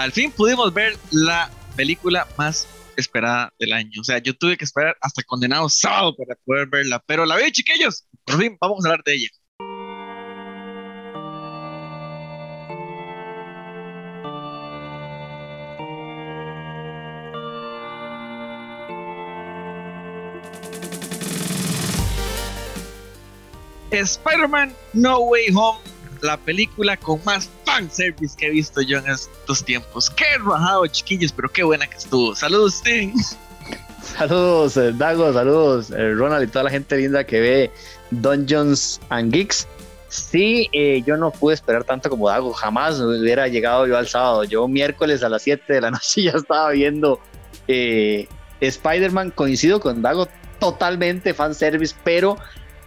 al fin pudimos ver la película más esperada del año. O sea, yo tuve que esperar hasta condenado sábado para poder verla, pero la vi, chiquillos. Por fin, vamos a hablar de ella. Spider-Man No Way Home, la película con más fanservice que he visto yo en estos tiempos. Qué rajado, chiquillos, pero qué buena que estuvo. Saludos, Steven. Saludos, eh, Dago, saludos, eh, Ronald y toda la gente linda que ve Dungeons and Geeks. Sí, eh, yo no pude esperar tanto como Dago, jamás hubiera llegado yo al sábado. Yo miércoles a las 7 de la noche ya estaba viendo Spider-Man, coincido con Dago, totalmente fanservice, pero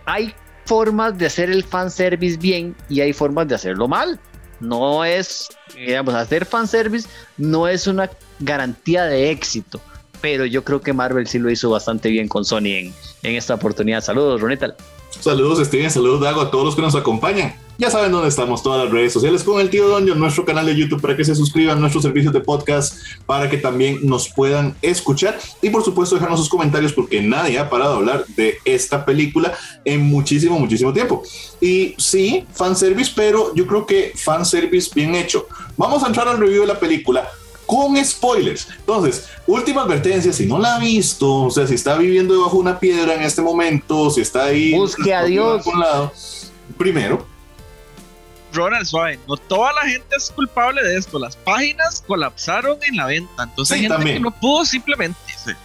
hay formas de hacer el fanservice bien y hay formas de hacerlo mal. No es, digamos, hacer fanservice no es una garantía de éxito, pero yo creo que Marvel sí lo hizo bastante bien con Sony en, en esta oportunidad. Saludos, Ronita. Saludos, Steven, saludos, Dago, a todos los que nos acompañan. Ya saben dónde estamos, todas las redes sociales con el tío Donjo, nuestro canal de YouTube para que se suscriban nuestros servicios de podcast, para que también nos puedan escuchar y por supuesto dejarnos sus comentarios porque nadie ha parado de hablar de esta película en muchísimo, muchísimo tiempo. Y sí, fanservice, pero yo creo que fanservice bien hecho. Vamos a entrar al review de la película con spoilers. Entonces, última advertencia, si no la ha visto, o sea, si está viviendo debajo de una piedra en este momento, si está ahí... Busque a Dios. Lado, primero, Ronald Suave, no toda la gente es culpable de esto. Las páginas colapsaron en la venta. Entonces hay gente que no pudo simplemente.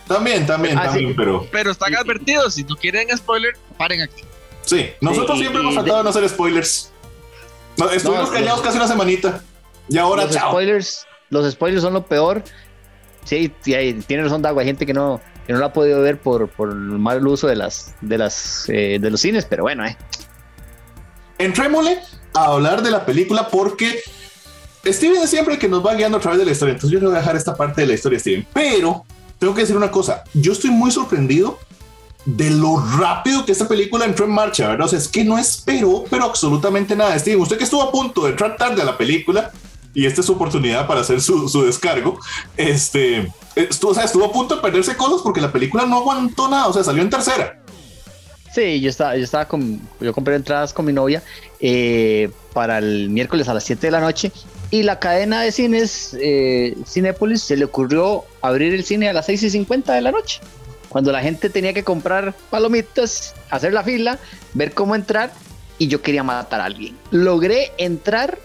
También, también, ah, también, pero. Pero están advertidos. Si no quieren spoiler, paren aquí. Sí, nosotros siempre hemos tratado de no hacer spoilers. estuvimos callados casi una semanita. Y ahora, los Spoilers, los spoilers son lo peor. Sí, tiene razón, Dago. Hay gente que no, que no lo ha podido ver por, por mal uso de las, de las, eh, de los cines, pero bueno, eh. Entrémosle a hablar de la película porque Steven siempre que nos va guiando a través de la historia. Entonces yo le voy a dejar esta parte de la historia, Steven. Pero tengo que decir una cosa. Yo estoy muy sorprendido de lo rápido que esta película entró en marcha, ¿verdad? O sea, es que no esperó, pero absolutamente nada. Steven, usted que estuvo a punto de entrar tarde a la película y esta es su oportunidad para hacer su, su descargo, este, estuvo, o sea, estuvo a punto de perderse cosas porque la película no aguantó nada, o sea, salió en tercera. Sí, yo estaba, yo estaba con, yo compré entradas con mi novia eh, para el miércoles a las 7 de la noche y la cadena de cines eh, Cinépolis se le ocurrió abrir el cine a las 6 y 50 de la noche, cuando la gente tenía que comprar palomitas, hacer la fila, ver cómo entrar y yo quería matar a alguien. Logré entrar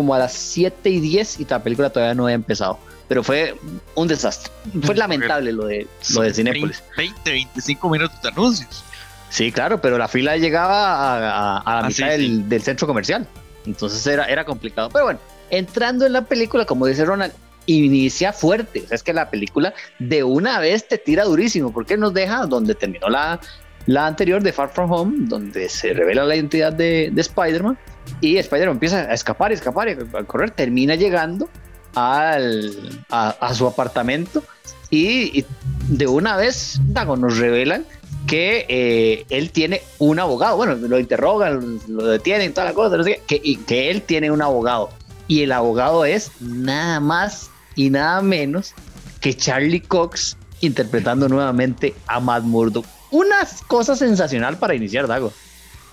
como a las 7 y 10 y la película todavía no había empezado pero fue un desastre. Fue lamentable lo de, lo de Cinépolis. 20, 25 minutos de anuncios. Sí, claro, pero la fila llegaba a, la ah, mitad del, centro comercial. Entonces era, era complicado. Pero bueno, entrando en la película, como dice Ronald, inicia fuerte. O sea, es que la película de una vez te tira durísimo, porque nos deja donde terminó la, la anterior de Far From Home, donde se revela la identidad de, Spider-Man. Y Spider-Man empieza a escapar, escapar, a correr, termina llegando al, a, su apartamento. Y, de una vez, nos revelan que eh, él tiene un abogado. Bueno, lo interrogan, lo detienen, toda la cosa, que, y que él tiene un abogado. Y el abogado es nada más y nada menos que Charlie Cox interpretando nuevamente a Matt Murdock. Una cosa sensacional para iniciar, Dago.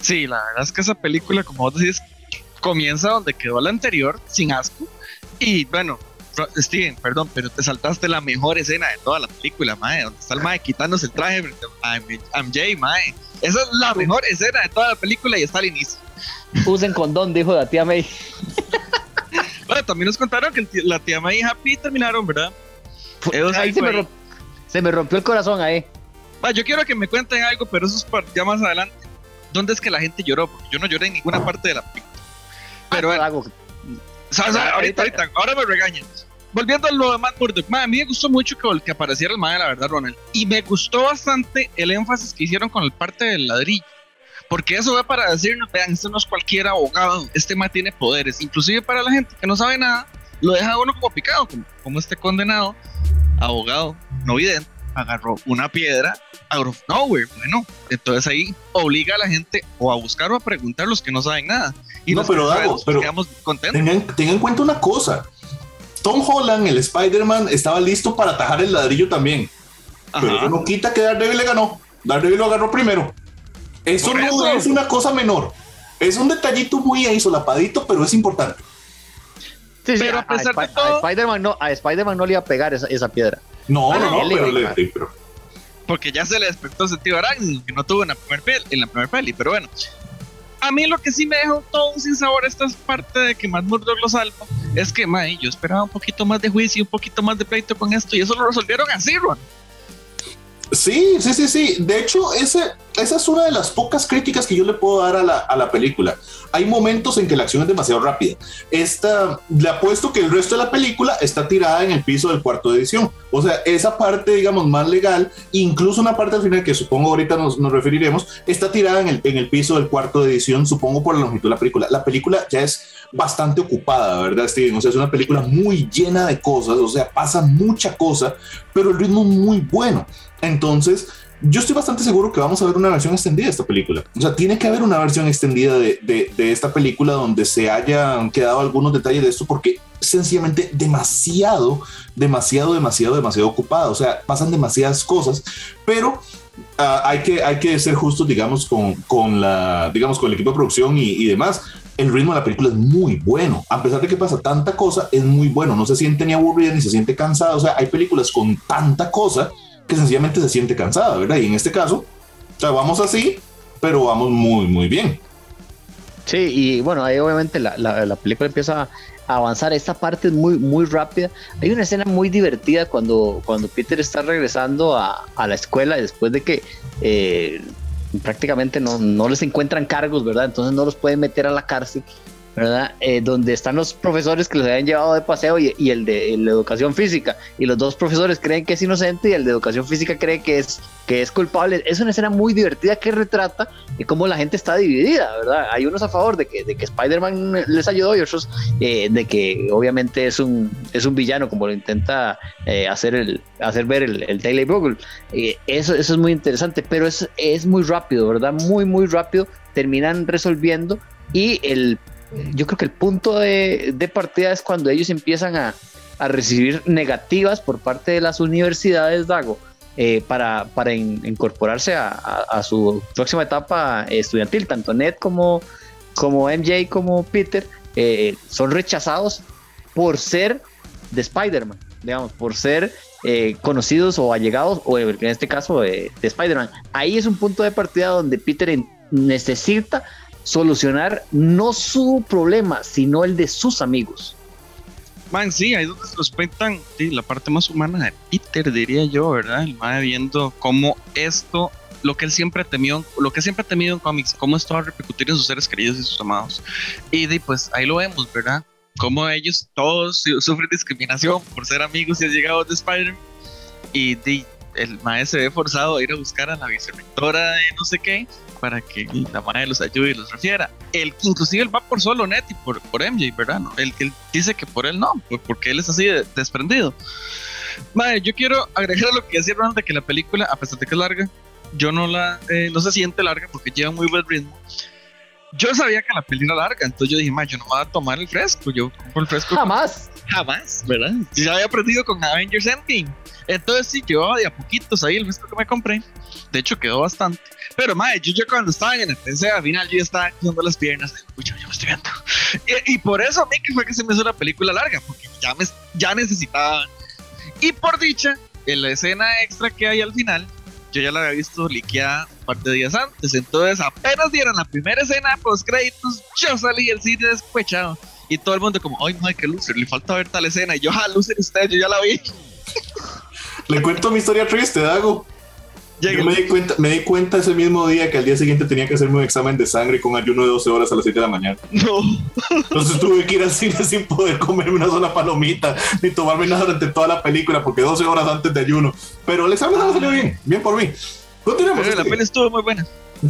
Sí, la verdad es que esa película, como vos decís, comienza donde quedó la anterior, sin asco. Y bueno, Steven, perdón, pero te saltaste la mejor escena de toda la película, mae, donde está el mae quitándose el traje a MJ, mae. Esa es la mejor escena de toda la película y está al inicio. Usen condón, dijo la tía May. bueno, también nos contaron que la tía May y Happy terminaron, ¿verdad? ahí se, me rompió el corazón ahí. yo quiero que me cuenten algo, pero eso es para ya más adelante. ¿Dónde es que la gente lloró? Porque yo no lloré en ninguna parte de la película. Pero ah, bueno, ahorita, ahorita, ahora me regañan volviendo a lo de Matt Murdock, a mí me gustó mucho que, que apareciera el mae, la verdad, Ronald. Y me gustó bastante el énfasis que hicieron con el parte del ladrillo. Porque eso va para decirnos, vean, este no es cualquier abogado, este mae tiene poderes. Inclusive para la gente que no sabe nada, lo deja uno como picado, como, este condenado, abogado, no vidente, agarró una piedra out of nowhere. Bueno, entonces ahí obliga a la gente o a buscar o a preguntar los que no saben nada. Y no, pero, pero quedamos contentos. tengan en cuenta una cosa Tom Holland, el Spider-Man, estaba listo para atajar el ladrillo también. Pero eso no quita que Daredevil le ganó. Daredevil lo agarró primero. Eso no es una cosa menor. Es un detallito muy ahí solapadito, pero es importante. Sí, pero a, pesar de todo... a Spider-Man no, a Spider no le iba a pegar esa, esa piedra. No, no, no, pero, le, pero, Porque ya se le despertó sentido arácnido que no tuvo en la primera peli, en la primera peli, pero bueno. A mí lo que sí me dejó todo sin sabor esta parte de que Matt Murdock lo salva es que, mae, yo esperaba un poquito más de juicio, un poquito más de pleito con esto y eso lo resolvieron así, Ron. Sí, sí, sí, sí. De hecho, esa es una de las pocas críticas que yo le puedo dar a la, a la, película. Hay momentos en que la acción es demasiado rápida. Esta, le apuesto que el resto de la película está tirada en el piso del cuarto de edición. O sea, esa parte, digamos, más legal, incluso una parte al final que supongo ahorita nos, nos referiremos, está tirada en el, en el piso del cuarto de edición, supongo por la longitud de la película. La película ya es bastante ocupada, ¿verdad, Steven? O sea, es una película muy llena de cosas, o sea, pasa mucha cosa, pero el ritmo muy bueno. Entonces, yo estoy bastante seguro que vamos a ver una versión extendida de esta película. O sea, tiene que haber una versión extendida de, de, esta película donde se hayan quedado algunos detalles de esto porque sencillamente demasiado, demasiado, demasiado, demasiado ocupada. O sea, pasan demasiadas cosas, pero ah, hay, que, hay que ser justos, digamos, con, con, la, digamos, con el equipo de producción y, y demás el ritmo de la película es muy bueno. A pesar de que pasa tanta cosa, es muy bueno. No se siente ni aburrida ni se siente cansada. O sea, hay películas con tanta cosa que sencillamente se siente cansada, ¿verdad? Y en este caso, o sea, vamos así, pero vamos muy, muy bien. Sí, y bueno, ahí obviamente la, la, película empieza a avanzar. Esta parte es muy, muy rápida. Hay una escena muy divertida cuando, cuando Peter está regresando a, a la escuela después de que eh, prácticamente no, no les encuentran cargos, ¿verdad? Entonces no los pueden meter a la cárcel ¿verdad? Eh, donde están los profesores que los habían llevado de paseo y, el de educación física, y los dos profesores creen que es inocente y el de educación física cree que es, que es culpable. Es una escena muy divertida que retrata de cómo la gente está dividida, ¿verdad? Hay unos a favor de que, de que Spider-Man les ayudó y otros eh, de que obviamente es un, es un villano, como lo intenta eh, hacer, el, hacer ver el, el Daily Bugle. eso, eso es muy interesante, pero es, es muy rápido, ¿verdad? Muy, muy rápido. Terminan resolviendo y el yo creo que el punto de, partida es cuando ellos empiezan a, recibir negativas por parte de las universidades, Dago, eh, para, incorporarse a, su próxima etapa estudiantil, tanto Ned como, MJ como Peter eh, son rechazados por ser de Spider-Man, digamos, por ser eh, conocidos o allegados, o en este caso de Spider-Man. Ahí es un punto de partida donde Peter necesita solucionar no su problema, sino el de sus amigos. Man, sí, ahí donde se nos cuentan la parte más humana de Peter, diría yo, ¿verdad? El va viendo cómo esto, lo que él siempre temió, lo que siempre ha temido en cómics, cómo esto va a repercutir en sus seres queridos y sus amados. Y pues ahí lo vemos, ¿verdad? Cómo ellos todos sufren discriminación por ser amigos y allegados de Spider-Man. Y el maestro se ve forzado a ir a buscar a la vicerrectora de no sé qué para que la madre los ayude y los refiera. Él, inclusive él va por solo Net y por, por MJ, ¿verdad? Él, dice que por él no, porque él es así desprendido. Madre, yo quiero agregar a lo que decía Ronald de que la película, a pesar de que es larga, yo no la eh, no se siente larga porque lleva muy buen ritmo. Yo sabía que la película era larga, entonces yo dije, ma, yo no voy a tomar el fresco, yo compro el fresco. Jamás. jamás, ¿verdad? Yo ya había aprendido con Avengers Endgame. Entonces sí, llevaba de a poquitos ahí el fresco que me compré. De hecho, quedó bastante. Pero, madre, yo, yo cuando estaba en el PC, al final yo ya estaba cruzando las piernas. Escucha, yo me estoy viendo. Y, por eso a mí que fue que se me hizo la película larga, porque ya, me, ya necesitaba. Y por dicha, en la escena extra que hay al final, yo ya la había visto liqueada un par de días antes. Entonces, apenas dieron la primera escena de post créditos, yo salí del cine despechado. Y todo el mundo como, ay, madre, qué loser, le falta ver tal escena. Y yo, ah, loser usted, yo ya la vi. Le cuento mi historia triste, Dago. Yo me di, cuenta, me di cuenta ese mismo día que al día siguiente tenía que hacerme un examen de sangre con ayuno de 12 horas a las 7 de la mañana. No. Entonces tuve que ir al cine sin poder comerme una sola palomita ni tomarme nada durante toda la película porque 12 horas antes de ayuno. Pero el examen ah. salió bien, bien por mí. Continuemos. Pero la peli estuvo muy buena.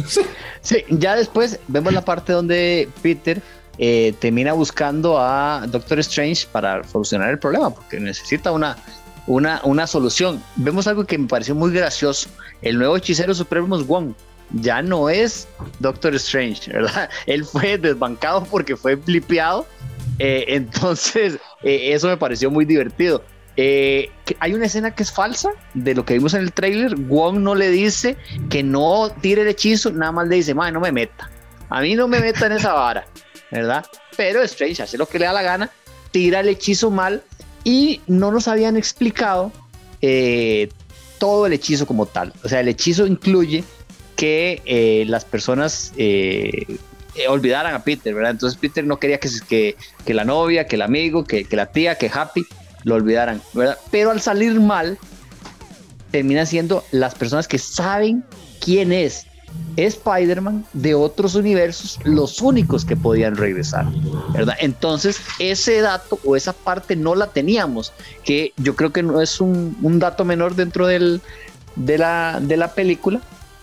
Sí. sí, ya después vemos la parte donde Peter eh, termina buscando a Doctor Strange para solucionar el problema porque necesita una una, una solución. Vemos algo que me pareció muy gracioso. El nuevo hechicero supremo es Wong. Ya no es Doctor Strange, ¿verdad? Él fue desbancado porque fue flipeado Eh, entonces, eh, eso me pareció muy divertido. Eh, hay una escena que es falsa de lo que vimos en el trailer. Wong no le dice que no tire el hechizo, nada más le dice, madre, no me meta. A mí no me meta en esa vara, ¿verdad? Pero Strange hace lo que le da la gana, tira el hechizo mal y no nos habían explicado todo el hechizo como tal. O sea, el hechizo incluye que las personas eh, olvidaran a Peter, ¿verdad? Entonces Peter no quería que, que, que la novia, que el amigo, que, que, la tía, que Happy lo olvidaran, ¿verdad? Pero al salir mal, termina siendo las personas que saben quién es Spider-Man de otros universos los únicos que podían regresar, ¿verdad? Entonces, ese dato o esa parte no la teníamos, que yo creo que no es un, dato menor dentro del, de, la, de la película.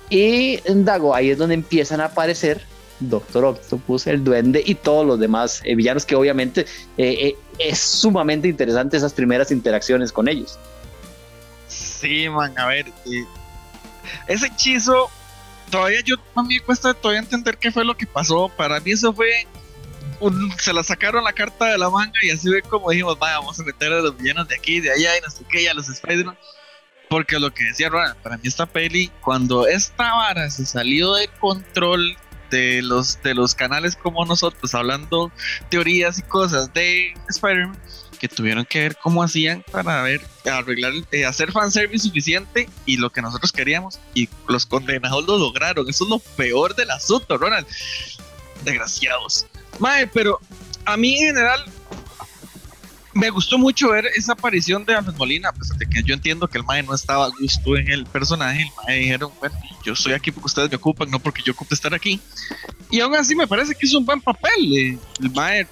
Y Dago, ahí es donde empiezan a aparecer Doctor Octopus, el Duende y todos los demás eh, villanos que obviamente eh, eh, es sumamente interesante esas primeras interacciones con ellos. Sí, man, a ver, ese hechizo todavía yo a mí me cuesta todavía entender qué fue lo que pasó. Para mí eso fue se la sacaron la carta de la manga y así ve como dijimos, vamos a meter a los villanos de aquí, de allá y no sé qué, y a los Spider-Man. Porque lo que decía Ronald, para mí esta peli, cuando esta vara se salió de control de los, de los canales como nosotros, hablando teorías y cosas de Spider-Man, que tuvieron que ver cómo hacían para ver, arreglar, eh, hacer fanservice suficiente y lo que nosotros queríamos. Y los condenados lo lograron. Eso es lo peor del asunto, Ronald. Desgraciados. Mae, pero a mí en general me gustó mucho ver esa aparición de Alfred Molina, a de que yo entiendo que el Mae no estaba a gusto en el personaje. El Mae dijeron, bueno, yo estoy aquí porque ustedes me ocupan, no porque yo ocupe estar aquí. Y aún así me parece que es un buen papel. Eh, el Mae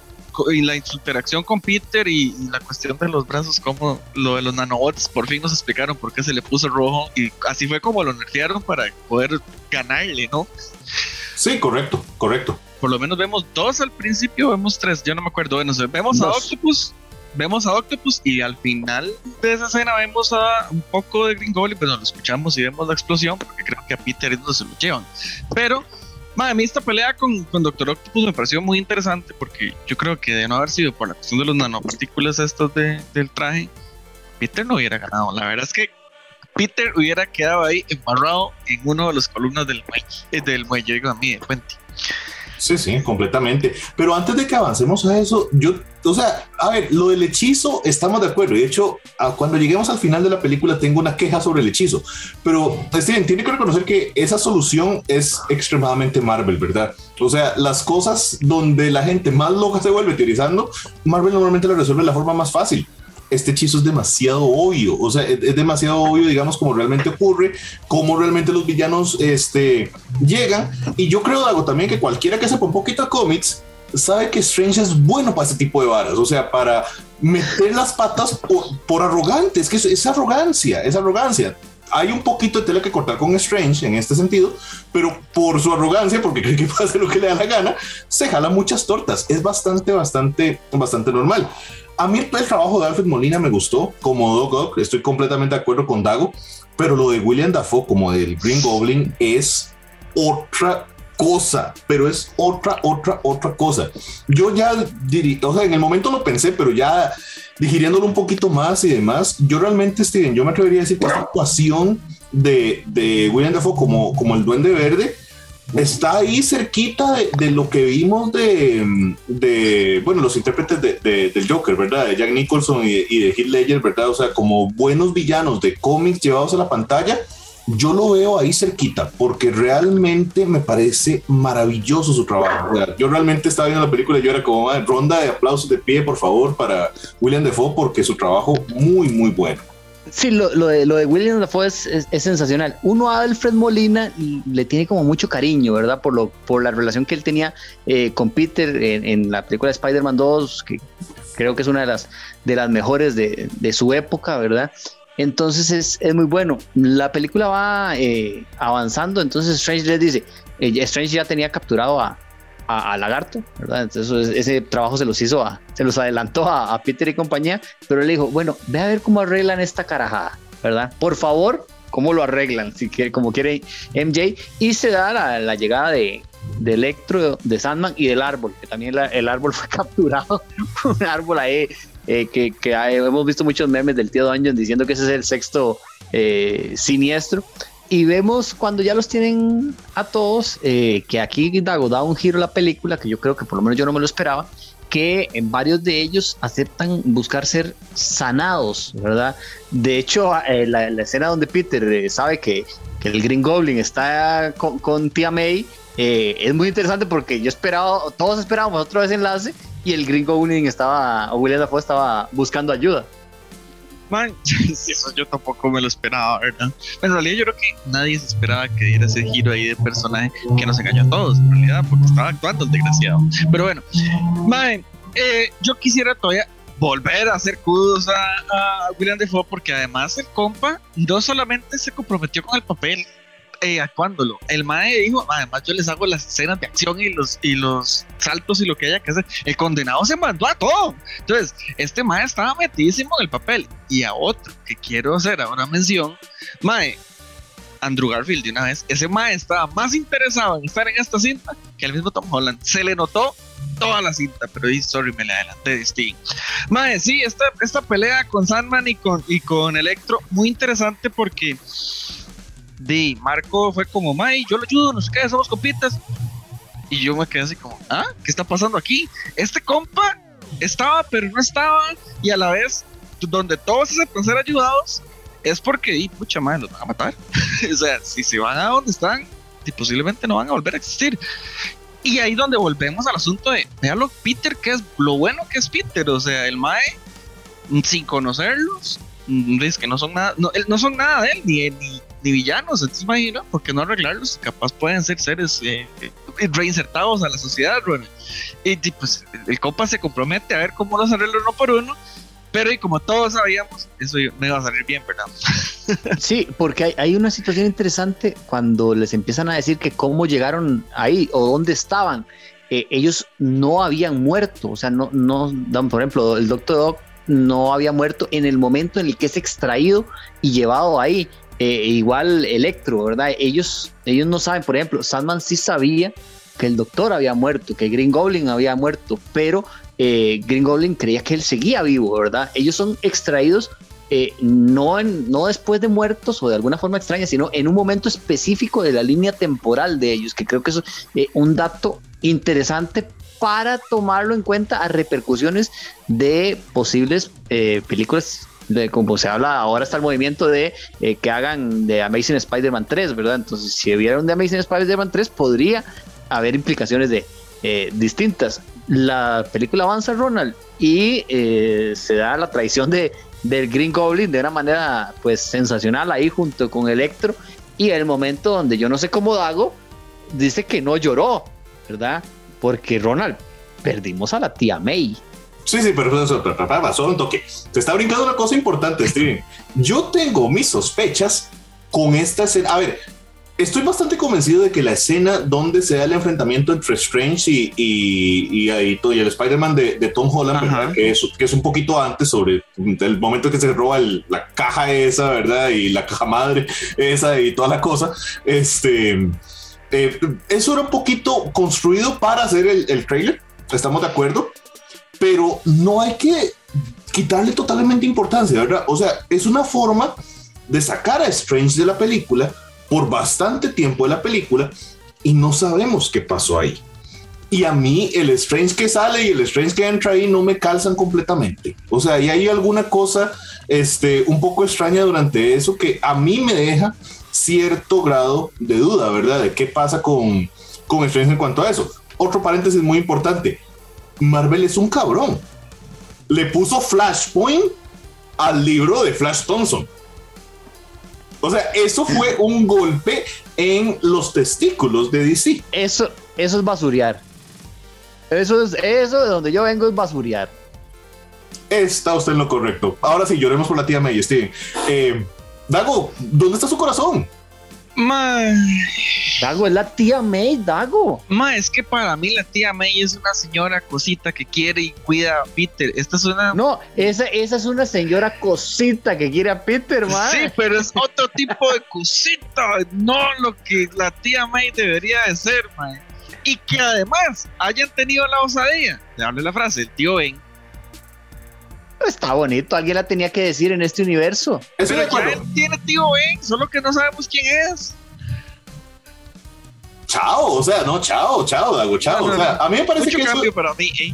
y la interacción con Peter y, la cuestión de los brazos, como lo de los nanobots, por fin nos explicaron por qué se le puso rojo y así fue como lo nerfearon para poder ganarle, ¿no? Sí, correcto, correcto. Por lo menos vemos dos al principio, vemos tres, yo no me acuerdo. Bueno, vemos a Octopus, vemos a Octopus y al final de esa escena vemos a un poco de Green Goblin, pero pues lo escuchamos y vemos la explosión, porque creo que a Peter es donde se lo llevan. Pero, a mí esta pelea con, con Doctor Octopus me pareció muy interesante, porque yo creo que de no haber sido por la cuestión de los nanopartículas estos de, del traje, Peter no hubiera ganado. La verdad es que Peter hubiera quedado ahí embarrado en uno de los columnas del muelle, del muelle, digo a mí, de puente. Sí, sí, completamente. Pero antes de que avancemos a eso, yo, o sea, a ver, lo del hechizo, estamos de acuerdo. De hecho, cuando lleguemos al final de la película, tengo una queja sobre el hechizo. Pero Steven tiene que reconocer que esa solución es extremadamente Marvel, ¿verdad? O sea, las cosas donde la gente más loca se vuelve teorizando, Marvel normalmente lo resuelve de la forma más fácil este hechizo es demasiado obvio, o sea, es, demasiado obvio, digamos, como realmente ocurre, cómo realmente los villanos este, llegan. Y yo creo, Dago, también que cualquiera que sepa un poquito de cómics sabe que Strange es bueno para ese tipo de varas, o sea, para meter las patas por, arrogante, es que es, arrogancia, es arrogancia hay un poquito de tela que cortar con Strange en este sentido, pero por su arrogancia, porque cree que puede lo que le da la gana, se jala muchas tortas. Es bastante, bastante, bastante normal. A mí el trabajo de Alfred Molina me gustó, como Doc Ock, estoy completamente de acuerdo con Dago, pero lo de William Dafoe como del Green Goblin es otra cosa, pero es otra, otra, otra cosa. Yo ya diría, o sea, en el momento lo pensé, pero ya digiriéndolo un poquito más y demás, yo realmente, Steven, yo me atrevería a decir que esta actuación de, de William Dafoe como, como el Duende Verde está ahí cerquita de, lo que vimos de, de bueno, los intérpretes de, del Joker, ¿verdad? De Jack Nicholson y, de Heath Ledger, ¿verdad? O sea, como buenos villanos de cómics llevados a la pantalla, yo lo veo ahí cerquita porque realmente me parece maravilloso su trabajo. yo realmente estaba viendo la película y yo era como, ronda de aplausos de pie, por favor, para William Defoe porque su trabajo muy, muy bueno. Sí, lo, de, lo de William Dafoe es, es, sensacional. Uno a Alfred Molina le tiene como mucho cariño, ¿verdad? Por, lo, por la relación que él tenía eh, con Peter en, la película de Spider-Man 2, que creo que es una de las, de las mejores de, de su época, ¿verdad? Entonces es, es, muy bueno. La película va eh, avanzando, entonces Strange les dice, eh, Strange ya tenía capturado a, a, Lagarto, ¿verdad? Entonces ese trabajo se los hizo, a, se los adelantó a, Peter y compañía, pero él dijo, bueno, ve a ver cómo arreglan esta carajada, ¿verdad? Por favor, cómo lo arreglan, si quiere, como quiere MJ, y se da la, llegada de, de Electro, de Sandman y del árbol, que también el árbol fue capturado. un árbol ahí eh, que, que hemos visto muchos memes del tío Dungeon diciendo que ese es el sexto eh, siniestro. Y vemos cuando ya los tienen a todos, eh, que aquí Dago da un giro a la película, que yo creo que por lo menos yo no me lo esperaba, que en varios de ellos aceptan buscar ser sanados, ¿verdad? De hecho, la, escena donde Peter sabe que, que, el Green Goblin está con, con tía May, es muy interesante porque yo esperaba, todos esperábamos otro desenlace y el gringo Goblin estaba, o William Dafoe estaba buscando ayuda. Man, eso yo tampoco me lo esperaba, ¿verdad? En realidad yo creo que nadie se esperaba que diera ese giro ahí de personaje que nos engañó a todos, en realidad, porque estaba actuando el desgraciado. Pero bueno, man, eh, yo quisiera todavía volver a hacer kudos a, a William Dafoe porque además el compa no solamente se comprometió con el papel, eh, actuándolo. El mae dijo, además yo les hago las escenas de acción y los, y los saltos y lo que haya que hacer. El condenado se mandó a todo. Entonces, este mae estaba metidísimo en el papel. Y a otro que quiero hacer ahora mención, mae, Andrew Garfield de una vez, ese mae estaba más interesado en estar en esta cinta que el mismo Tom Holland. Se le notó toda la cinta, pero sorry, me la adelanté de Sting. Mae, sí, esta, esta pelea con Sandman y con, y con Electro, muy interesante porque de Marco fue como, May, yo lo ayudo, no sé qué, somos compitas. Y yo me quedé así como, ¿ah? ¿Qué está pasando aquí? Este compa estaba, pero no estaba, y a la vez, donde todos se pueden ser ayudados, es porque, y pucha madre, los van a matar. o sea, si se van a donde están, y posiblemente no van a volver a existir. Y ahí donde volvemos al asunto de, veanlo, Peter, que es lo bueno que es Peter, o sea, el Mae, sin conocerlos, es que no son nada, no, no son nada de él, ni, ni ni villanos, entonces imagino, ¿por qué no arreglarlos? Capaz pueden ser seres eh, eh, reinsertados a la sociedad, Y pues el compa se compromete a ver cómo los arregla uno por uno, pero y como todos sabíamos, eso me va a salir bien, ¿verdad? Sí, porque hay, una situación interesante cuando les empiezan a decir que cómo llegaron ahí o dónde estaban. Eh, ellos no habían muerto, o sea, no, no, por ejemplo, el doctor Doc no había muerto en el momento en el que es extraído y llevado ahí. Eh, igual Electro, ¿verdad? Ellos, ellos no saben, por ejemplo, Sandman sí sabía que el doctor había muerto, que Green Goblin había muerto, pero eh, Green Goblin creía que él seguía vivo, ¿verdad? Ellos son extraídos eh, no, en, no después de muertos o de alguna forma extraña, sino en un momento específico de la línea temporal de ellos, que creo que es un dato interesante para tomarlo en cuenta a repercusiones de posibles películas de como se habla ahora está el movimiento de eh, que hagan de Amazing Spider-Man 3, ¿verdad? Entonces, si vieron de Amazing Spider-Man 3, podría haber implicaciones de eh, distintas. La película avanza Ronald y eh, se da la traición de, del Green Goblin de una manera pues sensacional ahí junto con Electro y el momento donde yo no sé cómo Dago dice que no lloró, ¿verdad? Porque Ronald, perdimos a la tía May. Sí, sí, pero eso, solo un toque. Te está brincando una cosa importante, Steven. Yo tengo mis sospechas con esta escena. A ver, estoy bastante convencido de que la escena donde se da el enfrentamiento entre Strange y, y, y, el Spider-Man de, Tom Holland, Que, es, que es un poquito antes sobre el momento que se roba la caja esa, ¿verdad? Y la caja madre esa y toda la cosa. Este, eh, eso era un poquito construido para hacer el, el trailer. ¿Estamos de acuerdo? Pero no hay que quitarle totalmente importancia, ¿verdad? O sea, es una forma de sacar a Strange de la película por bastante tiempo de la película y no sabemos qué pasó ahí. Y a mí el Strange que sale y el Strange que entra ahí no me calzan completamente. O sea, y hay alguna cosa este, un poco extraña durante eso que a mí me deja cierto grado de duda, ¿verdad? De qué pasa con, con Strange en cuanto a eso. Otro paréntesis muy importante. Marvel es un cabrón. Le puso Flashpoint al libro de Flash Thompson. O sea, eso fue un golpe en los testículos de DC. Eso, eso es basurear. Eso es eso de donde yo vengo es basurear. Está usted en lo correcto. Ahora sí, lloremos por la tía May, Steven. Eh, Dago, ¿dónde está su corazón? Ma... Dago es la tía May, Dago. Ma, es que para mí la tía May es una señora cosita que quiere y cuida a Peter. Esta es una. No, esa, esa es una señora cosita que quiere a Peter, ma. Sí, pero es otro tipo de cosita. No lo que la tía May debería de ser, ma. y que además hayan tenido la osadía de darle la frase el tío Ben. Está bonito, alguien la tenía que decir en este universo. Pero ya él tiene tío Ben, solo que no sabemos quién es. Chao, o sea, no, chao, chao, Dago, chao. o sea, a mí me parece que eso, para mí, ¿eh?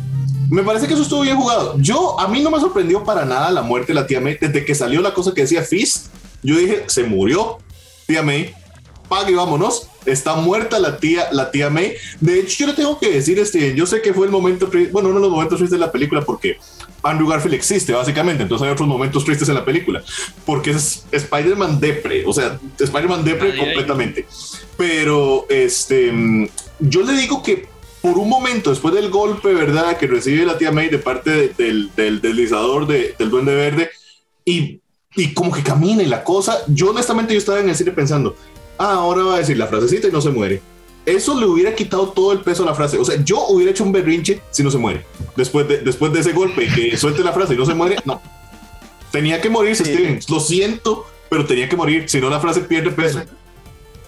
Me parece que eso estuvo bien jugado. Yo, a mí no me sorprendió para nada la muerte de la tía May. Desde que salió la cosa que decía Fist, yo dije, se murió tía May. Pague, vámonos. Está muerta la tía, la tía May. De hecho, yo le tengo que decir, este, yo sé que fue el momento, bueno, uno de los momentos de la película porque Andrew Garfield existe, básicamente. Entonces hay otros momentos tristes en la película. Porque es Spider-Man depre, o sea, Spider-Man depre completamente. Pero, este, yo le digo que por un momento, después del golpe, ¿verdad?, que recibe la tía May de parte del, del, deslizador del Duende Verde, y, y como que camina y la cosa, yo honestamente yo estaba en el cine pensando, ah, ahora va a decir la frasecita y no se muere. Eso le hubiera quitado todo el peso a la frase. O sea, yo hubiera hecho un berrinche si no se muere. Después de, después de ese golpe, que suelte la frase y no se muere, no. Tenía que morirse, Steven. Lo siento, pero tenía que morir. Si no, la frase pierde peso.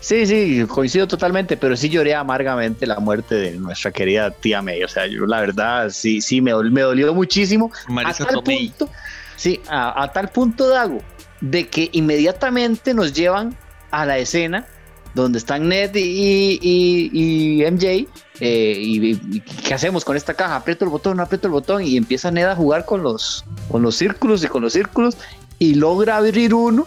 Sí, sí, coincido totalmente, pero sí lloré amargamente la muerte de nuestra querida tía May. O sea, yo la verdad sí, sí, me, me dolió muchísimo. a tal punto, sí, a, tal punto, Dago, de que inmediatamente nos llevan a la escena donde están Ned y, y, MJ. Eh, y, qué hacemos con esta caja? Aprieto el botón, aprieto el botón y empieza Ned a jugar con los, con los círculos y con los círculos y logra abrir uno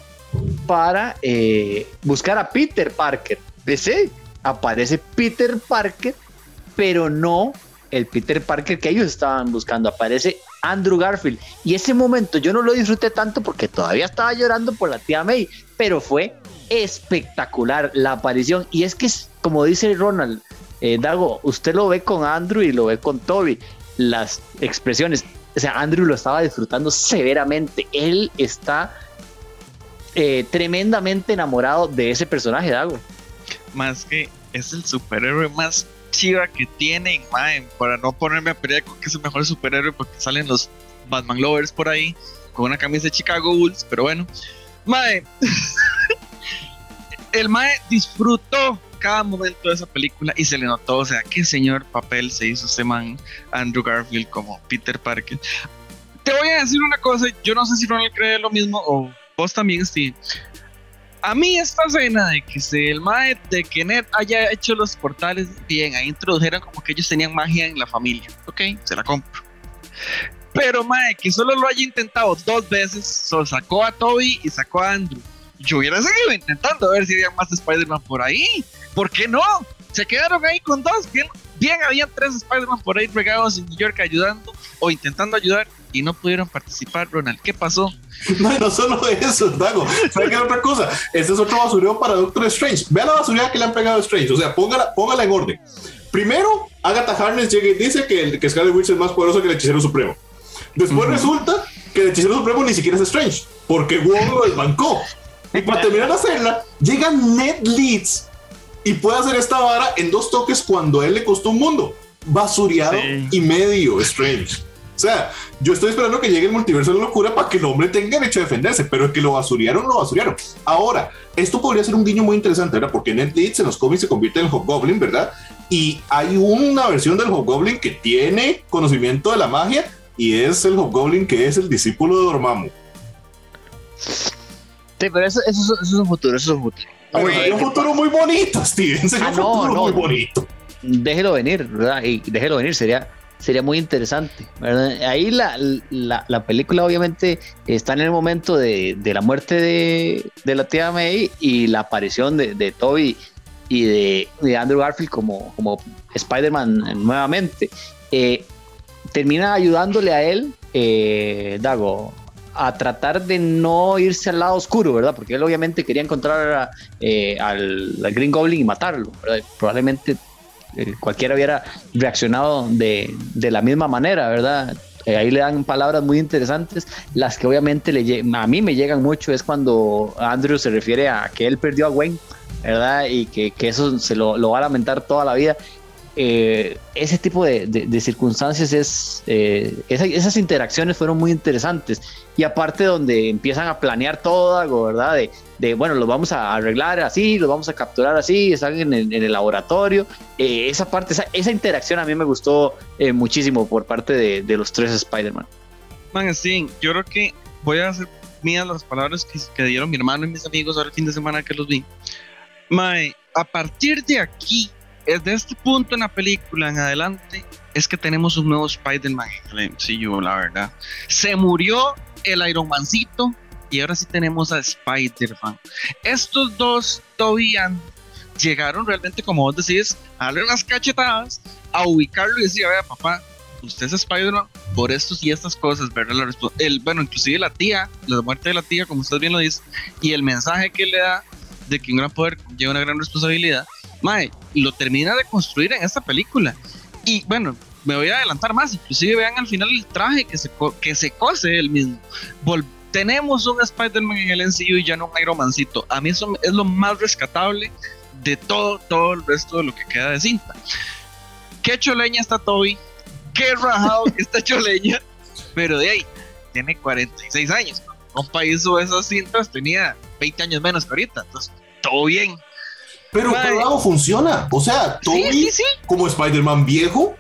para eh, buscar a Peter Parker. Sí, aparece Peter Parker, pero no el Peter Parker que ellos estaban buscando. Aparece Andrew Garfield. Y ese momento yo no lo disfruté tanto porque todavía estaba llorando por la tía May, pero fue espectacular la aparición. Y es que, como dice Ronald, eh, Dago, usted lo ve con Andrew y lo ve con Toby. Las expresiones, o sea, Andrew lo estaba disfrutando severamente. Él está eh, tremendamente enamorado de ese personaje, Dago. Más que es el superhéroe más chiva que tiene, para no ponerme a pelear con que es el mejor superhéroe porque salen los Batman Lovers por ahí con una camisa de Chicago Bulls, pero bueno, mae, el mae disfrutó cada momento de esa película y se le notó, o sea, qué señor papel se hizo ese man Andrew Garfield como Peter Parker. Te voy a decir una cosa, yo no sé si Ronald cree lo mismo o vos también, Steve. A mí esta escena de que se, el mae de que Ned haya hecho los portales bien, ahí introdujeron como que ellos tenían magia en la familia. Ok, se la compro. Pero mae, que solo lo haya intentado dos veces, solo sacó a Toby y sacó a Andrew. Yo hubiera seguido intentando a ver si había más Spider-Man por ahí. ¿Por qué no? Se quedaron ahí con dos. Bien, bien habían tres Spider-Man por ahí regados en New York ayudando o intentando ayudar y no pudieron participar, Ronald. ¿Qué pasó? No, no solo eso, Dago. ¿Sabes qué otra cosa? Este es otro basureo para Doctor Strange. Vea la basurera que le han pegado a Strange. O sea, póngala, póngala en orden. Primero, Agatha Harness llega y dice que, que Scarlet Witch es más poderoso que el hechicero supremo. Después resulta que el hechicero supremo ni siquiera es Strange, porque Wong lo desbancó. Y para terminar de hacerla, llega Ned Leeds y puede hacer esta vara en dos toques cuando a él le costó un mundo. Basureado y medio Strange. O sea, yo estoy esperando que llegue el multiverso de la locura para que el hombre tenga derecho a defenderse, pero es que lo basurearon, lo basurearon. Ahora, esto podría ser un guiño muy interesante, ¿verdad? Porque Ned Leeds en los cómics se convierte en Hobgoblin, ¿verdad? Y hay una versión del Hobgoblin que tiene conocimiento de la magia y es el Hobgoblin que es el discípulo de Dormammu. Sí, pero eso, eso, es un futuro, eso es un futuro. es un futuro muy bonito, Steven. Ah, un futuro muy bonito. Déjelo venir, ¿verdad? Y déjelo venir, sería sería muy interesante. Ahí la, la, película obviamente está en el momento de, la muerte de, la tía May y la aparición de, Toby y de, Andrew Garfield como, como Spider-Man nuevamente. Eh, termina ayudándole a él, eh, Dago, a tratar de no irse al lado oscuro, ¿verdad? Porque él obviamente quería encontrar eh, al, Green Goblin y matarlo, Probablemente eh, cualquiera hubiera reaccionado de, la misma manera, ¿verdad? Eh, ahí le dan palabras muy interesantes, las que obviamente le, a mí me llegan mucho es cuando Andrew se refiere a que él perdió a Wayne, ¿verdad? Y que, eso se lo, va a lamentar toda la vida. Eh, ese tipo de, circunstancias es eh, esas interacciones fueron muy interesantes. Y aparte donde empiezan a planear todo algo verdad de, bueno lo vamos a arreglar así lo vamos a capturar así están en el, laboratorio. Eh, esa parte esa, interacción a mí me gustó muchísimo por parte de, los tres Spider-Man. Man sí yo creo que voy a hacer mías las palabras que, que dieron mi hermano y mis amigos ahora el fin de semana que los vi. Mae, a partir de aquí de este punto en la película en adelante es que tenemos un nuevo Spider-Man en yo la verdad. Se murió el Iron Mancito y ahora sí tenemos a Spider-Man. Estos dos todavía llegaron realmente, como vos decís, a darle unas cachetadas, a ubicarlo y decir, vea papá, usted es Spider-Man por estos y estas cosas, ¿verdad? el, bueno, inclusive la tía, la muerte de la tía, como usted bien lo dice, y el mensaje que le da de que un gran poder lleva una gran responsabilidad, Mae, lo termina de construir en esta película. Y bueno, me voy a adelantar más, inclusive vean al final el traje que se, que se cose el mismo. tenemos un Spider-Man en el MCU y ya no un Iron Mancito. A mí eso es lo más rescatable de todo, todo el resto de lo que queda de cinta. Qué choleña está Toby, qué rajado que está choleña, pero de ahí, tiene 46 años. Un país de esas cintas tenía 20 años menos que ahorita, entonces todo bien. Pero por lado funciona. O sea, Toby como Spider-Man viejo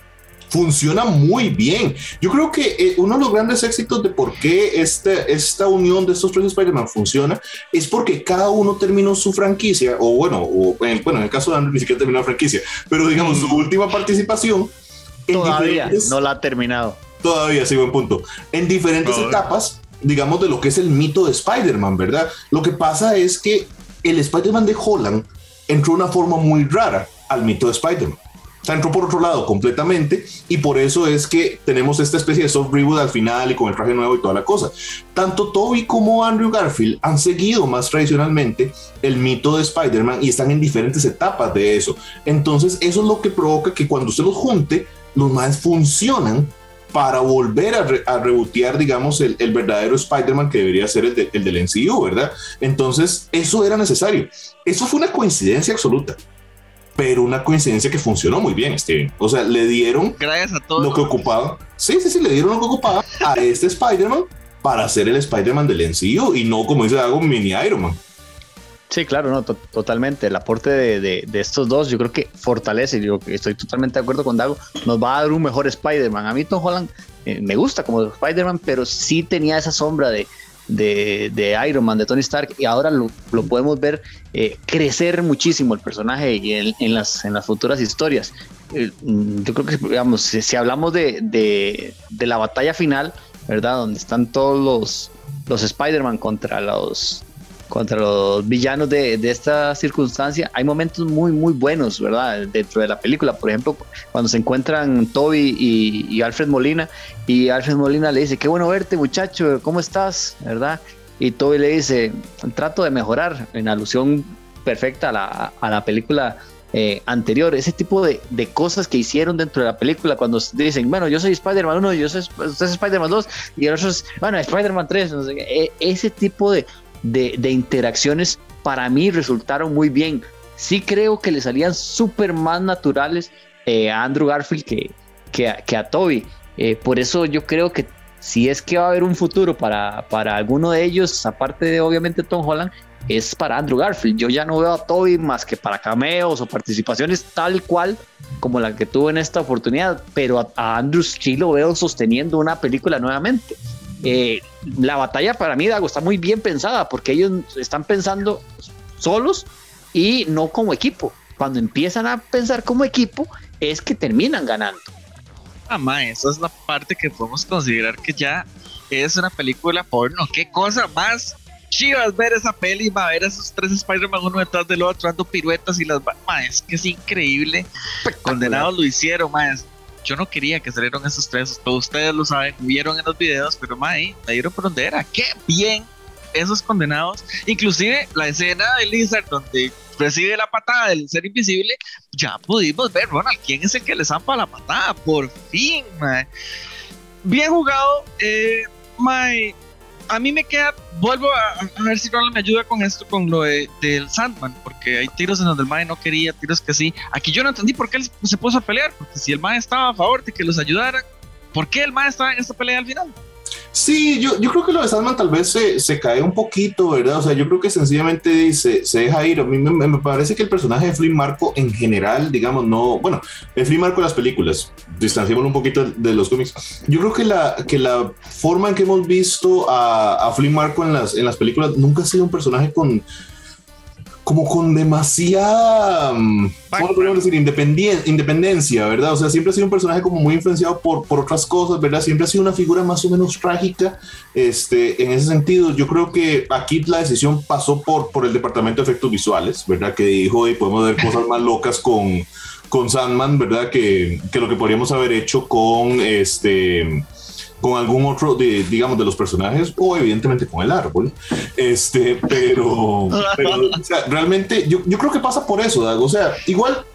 funciona muy bien. Yo creo que eh, uno de los grandes éxitos de por qué este, esta unión de estos tres Spider-Man funciona es porque cada uno terminó su franquicia, o bueno, o, bueno, en el caso de Andrew ni siquiera terminó la franquicia, pero digamos su mm. última participación. Todavía no la ha terminado. Todavía, sí, buen punto. En diferentes etapas, digamos, de lo que es el mito de Spider-Man, ¿verdad? Lo que pasa es que el Spider-Man de Holland entró de una forma muy rara al mito de Spider-Man. O sea, entró por otro lado completamente y por eso es que tenemos esta especie de soft reboot al final y con el traje nuevo y toda la cosa. Tanto Toby como Andrew Garfield han seguido más tradicionalmente el mito de Spider-Man y están en diferentes etapas de eso. Entonces eso es lo que provoca que cuando se los junte, los más funcionan para volver a, a rebotear, digamos, el, verdadero Spider-Man que debería ser el, el del MCU, ¿verdad? Entonces, eso era necesario. Eso fue una coincidencia absoluta pero una coincidencia que funcionó muy bien, Steven. O sea, le dieron Gracias a todos lo que ocupaba. Sí, sí, sí, le dieron lo que ocupaba a este Spider-Man para ser el Spider-Man del MCU y no como dice algo mini Iron Man. Sí, claro, no, totalmente. El aporte de, estos dos, yo creo que fortalece. Yo estoy totalmente de acuerdo con Dago. Nos va a dar un mejor Spider-Man. A mí, Tom Holland eh, me gusta como Spider-Man, pero sí tenía esa sombra de, de, Iron Man, de Tony Stark, y ahora lo, podemos ver eh, crecer muchísimo el personaje y en, las, en las futuras historias. Eh, yo creo que, digamos, si, hablamos de, de, la batalla final, ¿verdad? Donde están todos los, los Spider-Man contra los contra los villanos de, de, esta circunstancia, hay momentos muy, muy buenos, ¿verdad? Dentro de la película, por ejemplo, cuando se encuentran Toby y, Alfred Molina, y Alfred Molina le dice, qué bueno verte muchacho, ¿cómo estás? ¿Verdad? Y Toby le dice, trato de mejorar, en alusión perfecta a la, a la película eh, anterior, ese tipo de, de, cosas que hicieron dentro de la película, cuando dicen, bueno, yo soy Spider-Man 1, yo soy, usted Spider-Man 2, y el otro es, bueno, Spider-Man 3, e, ese tipo de, de, interacciones para mí resultaron muy bien. Sí creo que le salían súper más naturales eh, a Andrew Garfield que, que, a, Toby. Eh, por eso yo creo que si es que va a haber un futuro para, para alguno de ellos, aparte de obviamente Tom Holland, es para Andrew Garfield. Yo ya no veo a Toby más que para cameos o participaciones tal cual como la que tuvo en esta oportunidad, pero a, a Andrew sí lo veo sosteniendo una película nuevamente. Eh, la batalla para mí, Dago, está muy bien pensada porque ellos están pensando solos y no como equipo. Cuando empiezan a pensar como equipo, es que terminan ganando. Ah, esa es la parte que podemos considerar que ya es una película porno. ¿Qué cosa más chivas ver esa peli, va a ver a esos tres Spider-Man uno detrás del otro dando piruetas y las ma, es que es increíble. Condenados lo hicieron, más yo no quería que salieran esos tres, todos ustedes lo saben, vieron en los videos, pero mae, me dieron por donde era, qué bien esos condenados, inclusive la escena de Lizard donde recibe la patada del ser invisible, ya pudimos ver, Ronald, quién es el que le zampa la patada, por fin, mae. Bien jugado, eh. A mí me queda, vuelvo a, ver si Ronald me ayuda con esto, con lo de, del Sandman, porque hay tiros en donde el Mae no quería, tiros que sí. Aquí yo no entendí por qué él se puso a pelear, porque si el Mae estaba a favor de que los ayudara, ¿por qué el Mae estaba en esta pelea al final? Sí, yo, yo creo que lo de Sandman tal vez se, se, cae un poquito, ¿verdad? O sea, yo creo que sencillamente se, se deja ir. A mí me, me, parece que el personaje de Flynn Marco en general, digamos, no. Bueno, el Flynn Marco de las películas, distanciémoslo un poquito de los cómics. Yo creo que la, que la forma en que hemos visto a, a Flynn Marco en las, en las películas nunca ha sido un personaje con como con demasiada, mm, ¿cómo podemos decir? independencia, ¿verdad? O sea, siempre ha sido un personaje como muy influenciado por, por otras cosas, ¿verdad? Siempre ha sido una figura más o menos trágica, este, en ese sentido. Yo creo que aquí la decisión pasó por, por el departamento de efectos visuales, ¿verdad? Que dijo, y podemos ver cosas más locas con, con Sandman, ¿verdad? Que, que lo que podríamos haber hecho con este con algún otro, de, digamos, de los personajes o evidentemente con el árbol. Este, pero, realmente yo, yo creo que pasa por eso, O sea, igual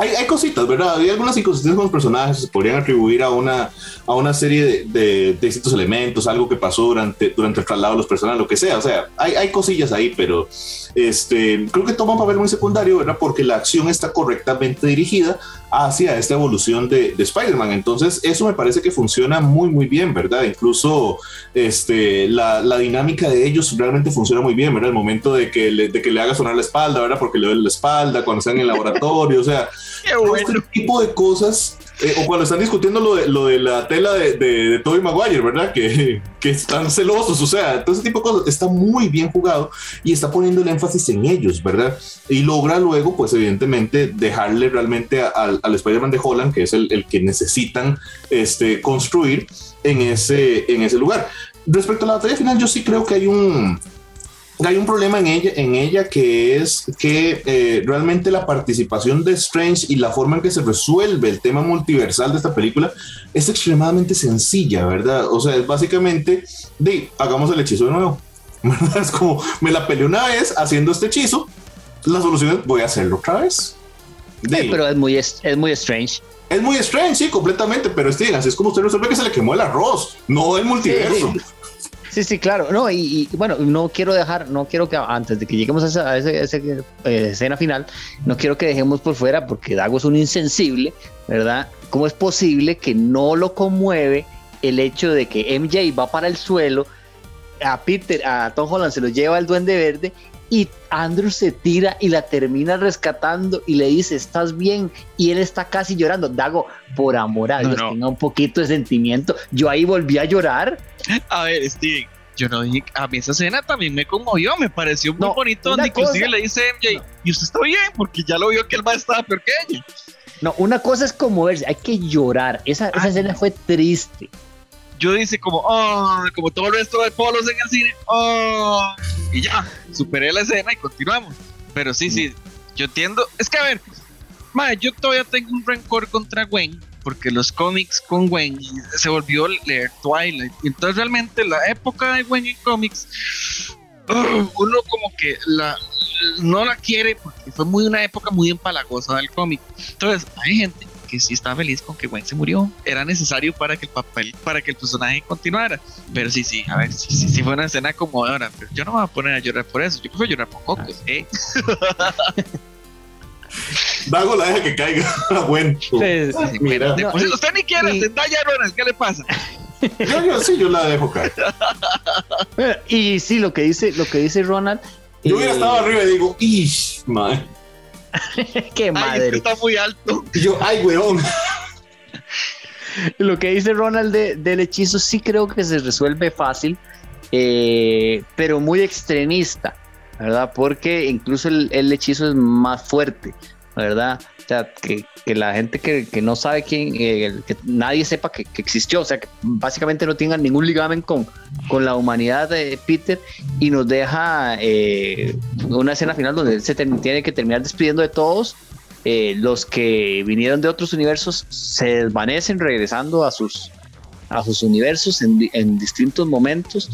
hay, cositas, ¿verdad? Hay algunas inconsistencias con los personajes, se podrían atribuir a una, a una serie de, distintos elementos, algo que pasó durante, durante el traslado de los personajes, lo que sea. O sea, hay, hay cosillas ahí, pero este, creo que toma un papel muy secundario, ¿verdad? Porque la acción está correctamente dirigida hacia esta evolución de, de Spider-Man. Entonces, eso me parece que funciona muy, muy bien, ¿verdad? Incluso este, la, la, dinámica de ellos realmente funciona muy bien, ¿verdad? El momento de que le, de que le haga sonar la espalda, ¿verdad? Porque le duele la espalda, cuando están en el laboratorio, o sea, este tipo de cosas eh, o cuando están discutiendo lo de, lo de la tela de, de, Tobey Maguire, ¿verdad? Que, que, están celosos, o sea, todo ese tipo de cosas está muy bien jugado y está poniendo el énfasis en ellos, ¿verdad? Y logra luego, pues evidentemente, dejarle realmente al, al Spider-Man de Holland, que es el, el, que necesitan este, construir en ese, en ese lugar. Respecto a la batalla final, yo sí creo que hay un, hay un problema en ella, en ella que es que eh, realmente la participación de Strange y la forma en que se resuelve el tema multiversal de esta película es extremadamente sencilla, ¿verdad? O sea, es básicamente de hagamos el hechizo de nuevo. Es como me la peleé una vez haciendo este hechizo, la solución es voy a hacerlo otra vez. pero es muy, es, muy strange. Es muy strange, sí, completamente, pero Steven, así es como usted resuelve que se le quemó el arroz, no el multiverso. Sí, sí, claro. No, y, bueno, no quiero dejar, no quiero que antes de que lleguemos a esa, eh, escena final, no quiero que dejemos por fuera, porque Dago es un insensible, ¿verdad? ¿Cómo es posible que no lo conmueve el hecho de que MJ va para el suelo, a Peter, a Tom Holland se lo lleva el duende verde y Andrew se tira y la termina rescatando y le dice, ¿estás bien? Y él está casi llorando. Dago, por amor a Dios, tenga un poquito de sentimiento. Yo ahí volví a llorar. A ver, Steven, yo no dije, a mí esa escena también me conmovió, me pareció muy bonito, donde inclusive le dice MJ, y usted está bien, porque ya lo vio que el más estaba peor que ella. No, una cosa es como verse, hay que llorar. Esa, esa escena fue triste yo dice como, oh, como todo el resto de polos en el cine, oh, y ya, superé la escena y continuamos. Pero sí, sí, yo entiendo. Es que a ver, madre, yo todavía tengo un rencor contra Gwen, porque los cómics con Gwen se volvió leer Twilight. Entonces realmente la época de Gwen en cómics, uno como que la no la quiere porque fue muy una época muy empalagosa del cómic. Entonces hay gente que sí estaba feliz con que Gwen se murió. Era necesario para que el papel, para que el personaje continuara. Pero sí, sí, a ver, sí, sí, sí fue una escena conmovedora. Pero yo no me voy a poner a llorar por eso. Yo prefiero llorar por Coco, ah. ¿eh? Dago la deja que caiga. Gwen. Mira. Pues, usted ni quiere y... Ronald, ¿qué le pasa? yo, yo, sí, yo la dejo caer. y sí, lo que dice, lo que dice Ronald. Yo hubiera eh, estado arriba y digo, ¡ish, madre! Qué madre. está muy alto. Y yo, ay, weón. Lo que dice Ronald del hechizo sí creo que se resuelve fácil, eh, pero muy extremista, ¿verdad? Porque incluso el, hechizo es más fuerte, ¿verdad? Sea, que, la gente que, no sabe quién, eh, que nadie sepa que, existió, o sea, que básicamente no tengan ningún ligamen con, con la humanidad de Peter y nos deja eh, una escena final donde él se tiene que terminar despidiendo de todos. Eh, los que vinieron de otros universos se desvanecen regresando a sus, a sus universos en, distintos momentos,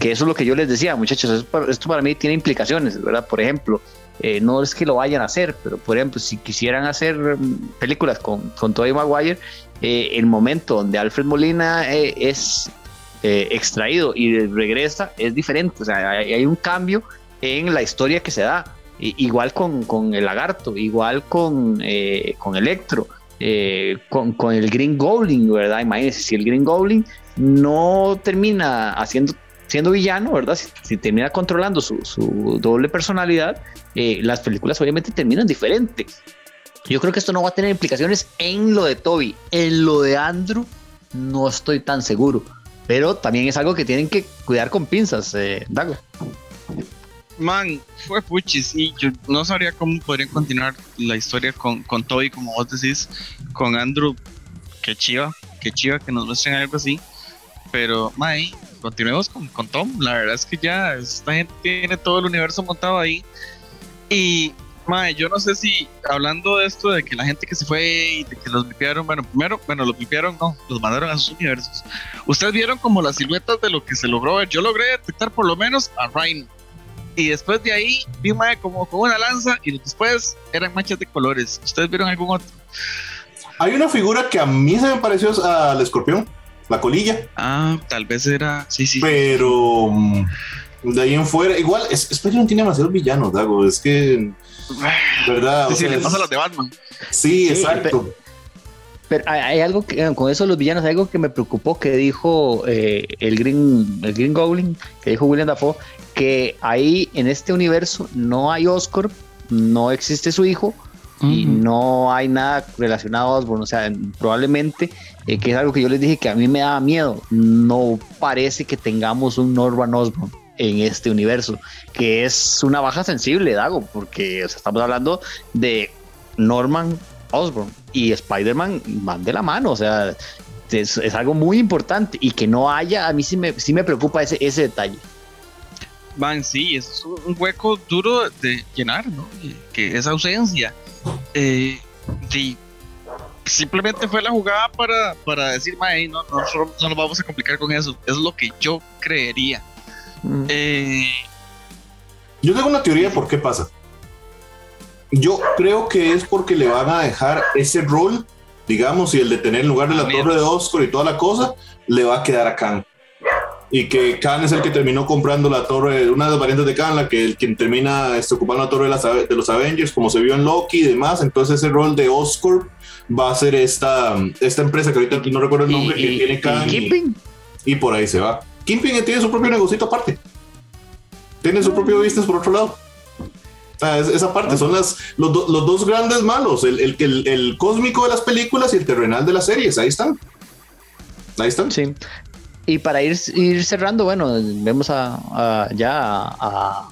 que eso es lo que yo les decía, muchachos, esto para mí tiene implicaciones, ¿verdad? Por ejemplo, eh, no es que lo vayan a hacer, pero por ejemplo, si quisieran hacer mm, películas con, con Tobey Maguire, eh, el momento donde Alfred Molina eh, es eh, extraído y regresa, es diferente. O sea, hay, un cambio en la historia que se da. igual con, con, el lagarto, igual con, con Electro, con, con, el Green Goblin, ¿verdad? Imagínense, si el Green Goblin no termina haciendo siendo villano, ¿verdad? Si, termina controlando su, su doble personalidad, las películas obviamente terminan diferentes. Yo creo que esto no va a tener implicaciones en lo de Toby. En lo de Andrew, no estoy tan seguro. Pero también es algo que tienen que cuidar con pinzas, eh, Dago. Man, fue puchis y yo no sabría cómo podrían continuar la historia con, con Toby, como vos decís, con Andrew. Que chiva, que chiva que nos muestren algo así. Pero, man, continuemos con, con Tom. La verdad es que ya esta gente tiene todo el universo montado ahí. Y Mae, yo no sé si hablando de esto de que la gente que se fue y de que los limpiaron, bueno, primero, bueno, los limpiaron, no, los mandaron a sus universos. Ustedes vieron como las siluetas de lo que se logró ver. Yo logré detectar por lo menos a Ryan. Y después de ahí vi mae como con una lanza y después eran manchas de colores. ¿Ustedes vieron algún otro? Hay una figura que a mí se me pareció al escorpión, la colilla. Ah, tal vez era, sí, sí. Pero mm, de ahí en fuera, igual, es, no tiene demasiados villanos, Dago. Es que ¿Verdad? Sí, sí, le pasa a los de Batman. Sí, exacto. Pero, hay, algo que, con eso los villanos, hay algo que me preocupó que dijo eh, el, Green, el Green Goblin, que dijo William Dafoe, que ahí en este universo no hay Oscar, no existe su hijo, y no hay nada relacionado a Osborn. O sea, probablemente, eh, que es algo que yo les dije que a mí me daba miedo, no parece que tengamos un Norman Osborn en este universo, que es una baja sensible, Dago, porque estamos hablando de Norman Osborn y Spider-Man van de la mano, o sea, es, algo muy importante y que no haya, a mí sí me, sí me preocupa ese, ese detalle. Van, sí, es un hueco duro de llenar, ¿no? Que esa ausencia. Eh, simplemente fue la jugada para, para decir, no, no, no, nos vamos a complicar con eso. Es lo que yo creería. Eh, yo tengo una teoría de por qué pasa. Yo creo que es porque le van a dejar ese rol, digamos, y el de tener en lugar de la torre de Oscar y toda la cosa, le va a quedar a Khan. Y que Khan es el que terminó comprando la torre, una de las variantes de Khan, la que el quien termina este, ocupando la torre de, los Avengers, como se vio en Loki y demás. Entonces ese rol de Oscar va a ser esta, esta empresa que ahorita no recuerdo el nombre, que tiene Khan. y por ahí se va. Kingpin tiene su propio negocio aparte. Tiene su propio business por otro lado. esa parte son las, los, dos grandes malos, el, el, el, cósmico de las películas y el terrenal de las series. Ahí están. Ahí están. Sí. Y para ir, ir cerrando, bueno, vemos a, ya a,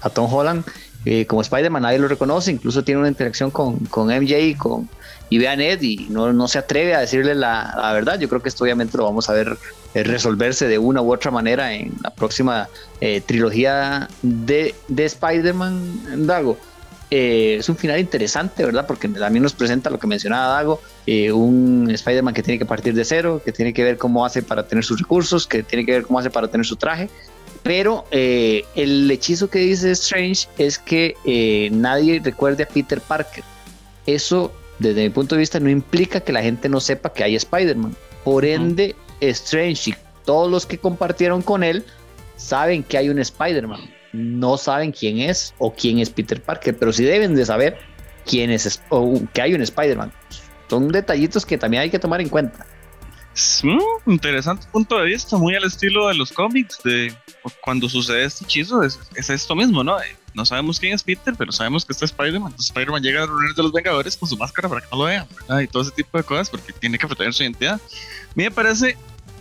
a, Tom Holland eh, como Spider-Man, nadie lo reconoce, incluso tiene una interacción con, con MJ y con, y ve a y no, no se atreve a decirle la, verdad. Yo creo que esto obviamente lo vamos a ver eh, resolverse de una u otra manera en la próxima eh, trilogía de, de Spider-Man Dago. Eh, es un final interesante, ¿verdad? Porque también nos presenta lo que mencionaba Dago, un Spider-Man que tiene que partir de cero, que tiene que ver cómo hace para tener sus recursos, que tiene que ver cómo hace para tener su traje. Pero el hechizo que dice Strange es que nadie recuerde a Peter Parker. Eso desde mi punto de vista, no implica que la gente no sepa que hay Spider-Man. Por ende, Strange y todos los que compartieron con él saben que hay un Spider-Man. No saben quién es o quién es Peter Parker, pero sí deben de saber quién es o que hay un Spider-Man. Son detallitos que también hay que tomar en cuenta. Mm, interesante punto de vista, muy al estilo de los cómics, de cuando sucede este hechizo, es, esto mismo, ¿no? No sabemos quién es Peter, pero sabemos que está Spider-Man. Entonces Spider-Man llega a reunir de los Vengadores con su máscara para que no lo vean, Y todo ese tipo de cosas, porque tiene que proteger su identidad. A mí me parece,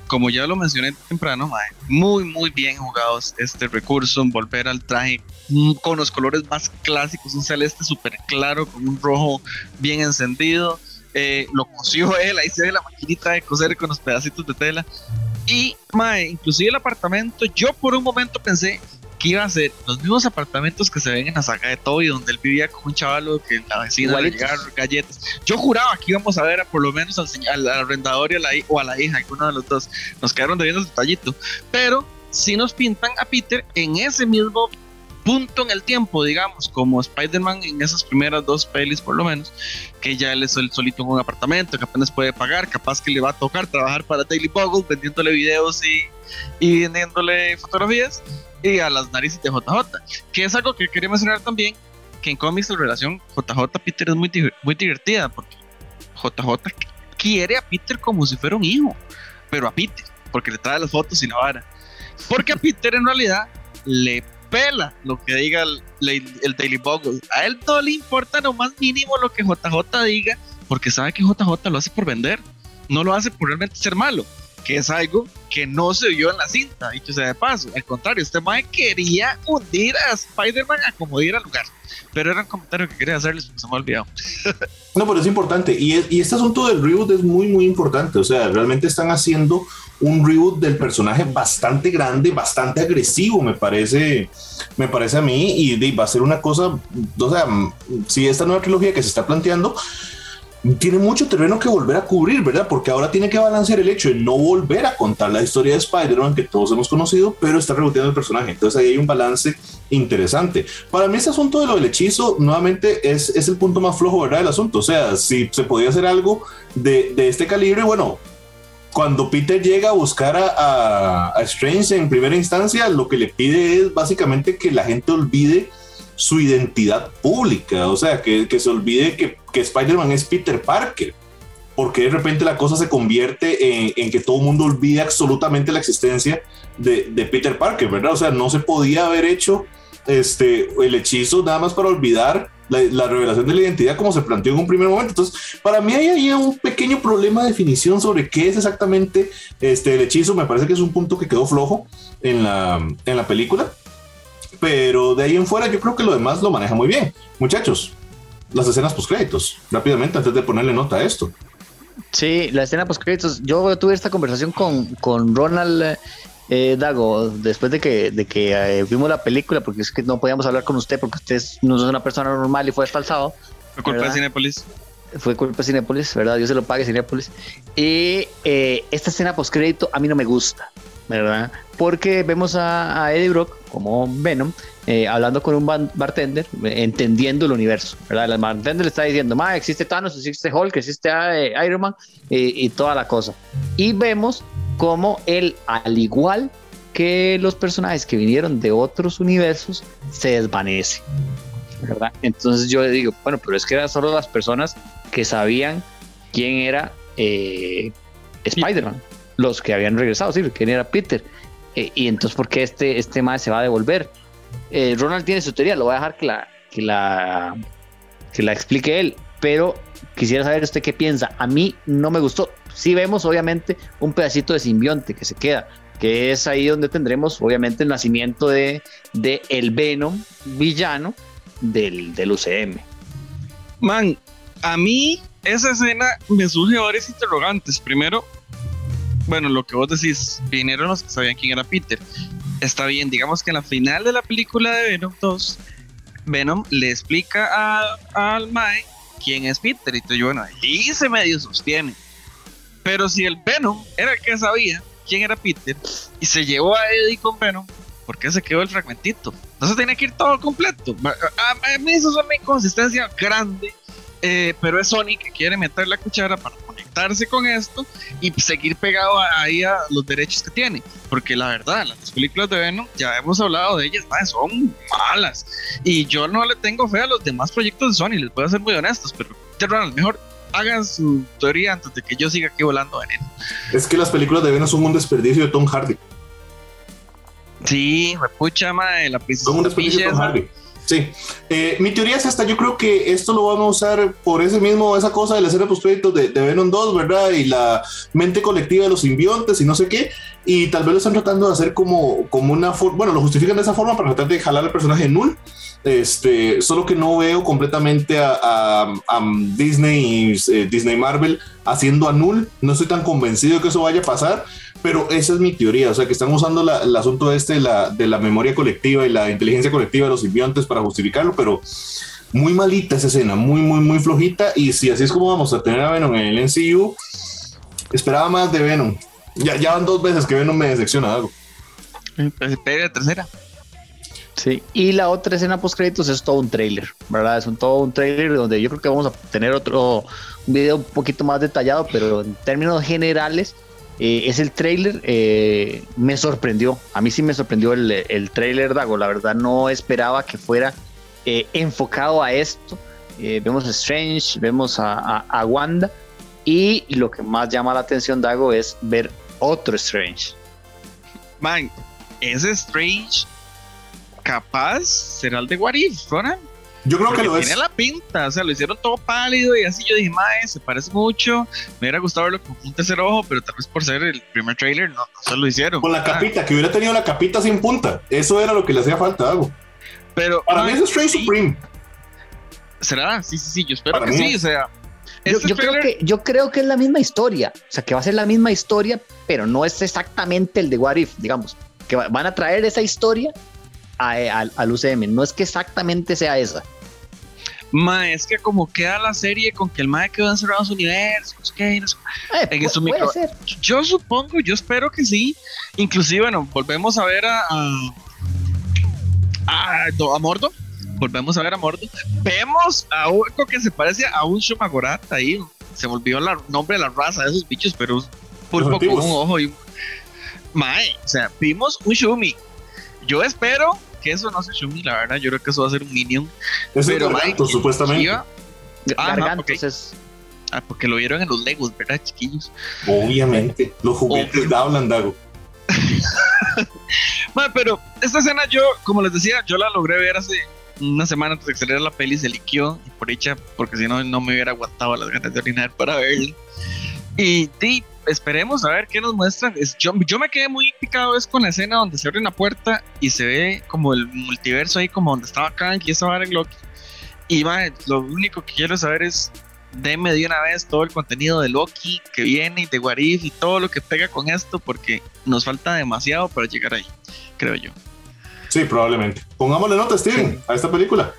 como ya lo mencioné temprano, muy, muy bien jugados este recurso, volver al traje mm, con los colores más clásicos, un celeste súper claro, con un rojo bien encendido eh, lo cosió él, ahí se ve la maquinita de coser con los pedacitos de tela. Y, mae, inclusive el apartamento, yo por un momento pensé que iba a ser los mismos apartamentos que se ven en la saga de Toby, donde él vivía con un chavalo que la vecina le llegaron galletas. Yo juraba que íbamos a ver a, por lo menos al, al, arrendador y a la, o a la hija, alguno de los dos. Nos quedaron debiendo el detallito. Pero si nos pintan a Peter en ese mismo punto en el tiempo, digamos, como Spider-Man en esas primeras dos pelis por lo menos, que ya él es el solito en un apartamento, que apenas puede pagar, capaz que le va a tocar trabajar para Daily Bugle vendiéndole videos y, y vendiéndole fotografías y a las narices de JJ, que es algo que quería mencionar también, que en cómics la relación JJ-Peter es muy, muy divertida, porque JJ quiere a Peter como si fuera un hijo, pero a Peter, porque le trae las fotos y la vara. Porque a Peter en realidad le pela lo que diga el, el, Daily Bugle. A él no le importa lo más mínimo lo que JJ diga, porque sabe que JJ lo hace por vender, no lo hace por realmente ser malo que es algo que no se vio en la cinta, dicho sea de paso. Al contrario, este mae quería hundir a Spider-Man a como diera lugar. Pero era un comentario que quería hacerles se me ha olvidado. no, pero es importante. Y, y este asunto del reboot es muy, muy importante. O sea, realmente están haciendo un reboot del personaje bastante grande, bastante agresivo, me parece, me parece a mí. Y va a ser una cosa, o sea, si esta nueva trilogía que se está planteando tiene mucho terreno que volver a cubrir, ¿verdad? Porque ahora tiene que balancear el hecho de no volver a contar la historia de Spider-Man que todos hemos conocido, pero está reboteando el personaje. Entonces ahí hay un balance interesante. Para mí este asunto de lo del hechizo, nuevamente, es, es el punto más flojo, ¿verdad? Del asunto. O sea, si se podía hacer algo de, de este calibre, bueno, cuando Peter llega a buscar a, a, Strange en primera instancia, lo que le pide es básicamente que la gente olvide su identidad pública, o sea, que, que se olvide que, que Spider-Man es Peter Parker, porque de repente la cosa se convierte en, que todo el mundo olvide absolutamente la existencia de, Peter Parker, ¿verdad? O sea, no se podía haber hecho este, el hechizo nada más para olvidar la, la, revelación de la identidad como se planteó en un primer momento. Entonces, para mí hay ahí un pequeño problema de definición sobre qué es exactamente este, el hechizo. Me parece que es un punto que quedó flojo en la, en la película. Pero de ahí en fuera yo creo que lo demás lo maneja muy bien. Muchachos, las escenas post créditos, rápidamente antes de ponerle nota a esto. Sí, la escena post créditos. Yo tuve esta conversación con, con Ronald eh, Dago después de que, de que eh, vimos la película, porque es que no podíamos hablar con usted porque usted no es una persona normal y fue desfalsado. Fue culpa de Cinepolis. Fue culpa de Cinepolis, ¿verdad? Yo se lo pague Cinepolis. Y eh, esta escena post crédito a mí no me gusta. ¿verdad? Porque vemos a, Eddie Brock como Venom eh, hablando con un bartender, entendiendo el universo, ¿verdad? El bartender le está diciendo, ma, existe Thanos, existe Hulk, existe eh, Iron Man y toda la cosa. Y vemos como él, al igual que los personajes que vinieron de otros universos, se desvanece, ¿verdad? Entonces yo le digo, bueno, pero es que eran solo las personas que sabían quién era eh, Spider-Man los que habían regresado, sí, quién era Peter. Eh, y entonces, ¿por qué este, este más se va a devolver? Eh, Ronald tiene su teoría, lo voy a dejar que la, que la, que la explique él, pero quisiera saber usted qué piensa. A mí no me gustó. Sí vemos, obviamente, un pedacito de simbionte que se queda, que es ahí donde tendremos, obviamente, el nacimiento de, de el Venom villano del, del UCM. Man, a mí esa escena me surge varias interrogantes. Primero, bueno, lo que vos decís, vinieron los que sabían quién era Peter. Está bien, digamos que en la final de la película de Venom 2, Venom le explica a, al Mae quién es Peter. Y yo, bueno, ahí se medio sostiene. Pero si el Venom era el que sabía quién era Peter y se llevó a Eddie con Venom, ¿por qué se quedó el fragmentito? Se tenía que ir todo completo. A, mí eso es una inconsistencia grande, eh, pero es Sony que quiere meter la cuchara para con esto y seguir pegado ahí a los derechos que tiene. Porque la verdad, las películas de Venom, ya hemos hablado de ellas, son malas. Y yo no le tengo fe a los demás proyectos de Sony, les voy a ser muy honestos, pero Ronald, mejor hagan su teoría antes de que yo siga aquí volando veneno. Es que las películas de Venom son un desperdicio de Tom Hardy. Sí, me pucha, madre, la princesa. Son un desperdicio de Tom Hardy. Sí, eh, mi teoría es esta, yo creo que esto lo van a usar por ese mismo, esa cosa de la escena post de, de Venom 2, ¿verdad? Y la mente colectiva de los simbiontes y no sé qué, y tal vez lo están tratando de hacer como, como una forma, bueno, lo justifican de esa forma para tratar de jalar al personaje Null, este, solo que no veo completamente a, Disney, eh, Disney Marvel haciendo a Null, no estoy tan convencido de que eso vaya a pasar, pero esa es mi teoría, o sea, que están usando el asunto este de la, de la memoria colectiva y la inteligencia colectiva de los simbiontes para justificarlo, pero muy malita esa escena, muy, muy, muy flojita. Y si así es como vamos a tener a Venom en el NCU, esperaba más de Venom. Ya, ya van dos veces que Venom me decepciona algo. Pues la tercera. Sí, y la otra escena post créditos es todo un trailer, ¿verdad? Es un todo un trailer donde yo creo que vamos a tener otro un video un poquito más detallado, pero en términos generales eh, es el trailer, eh, me sorprendió. A mí sí me sorprendió el, el trailer, Dago. La verdad no esperaba que fuera eh, enfocado a esto. vemos a Strange, vemos a, Wanda. Y lo que más llama la atención, Dago, es ver otro Strange. Man, ese Strange capaz será el de What If, yo creo que lo tiene la pinta, o sea, lo hicieron todo pálido y así yo dije, mae, se parece mucho. Me hubiera gustado verlo con un tercer ojo, pero tal vez por ser el primer trailer no, se lo hicieron. Con la capita, que hubiera tenido la capita sin punta. Eso era lo que le hacía falta algo. Pero para mí es Strange Supreme. ¿Será? Sí, sí, sí, yo espero que sí, o sea. Yo, este creo que, yo creo que es la misma historia, o sea, que va a ser la misma historia, pero no es exactamente el de What If, digamos, que van a traer esa historia al UCM. No es que exactamente sea esa. Ma, es que como queda la serie con que el mae quedó encerrado en su universo, eh, en su micro. Yo supongo, yo espero que sí. Inclusive, bueno, volvemos a ver a, a, a, Mordo. Volvemos a ver a Mordo. Vemos a uno que se parece a un Shumagorat ahí. Se me olvidó el nombre de la raza de esos bichos, pero por poco un ojo y Mae, o sea, vimos un Shumi. Yo espero que eso no se Shumi, la verdad, yo creo que eso va a ser un Minion. pero Mike, supuestamente. ah, porque, ah, porque lo vieron en los Legos, ¿verdad, chiquillos? Obviamente, los juguetes de hablan, Dago. pero esta escena yo, como les decía, yo la logré ver hace una semana antes de que saliera la peli, se liquió, y por hecha, porque si no, no me hubiera aguantado las ganas de orinar para verla. Y, y esperemos a ver qué nos muestran. yo, me quedé muy picado es con la escena donde se abre una puerta y se ve como el multiverso ahí, como donde estaba Kang y estaba en Loki. Y lo único que quiero saber es, deme de una vez todo el contenido de Loki que viene y de Warif y todo lo que pega con esto, porque nos falta demasiado para llegar ahí, creo yo. Sí, probablemente. Pongámosle nota, Steven, a esta película.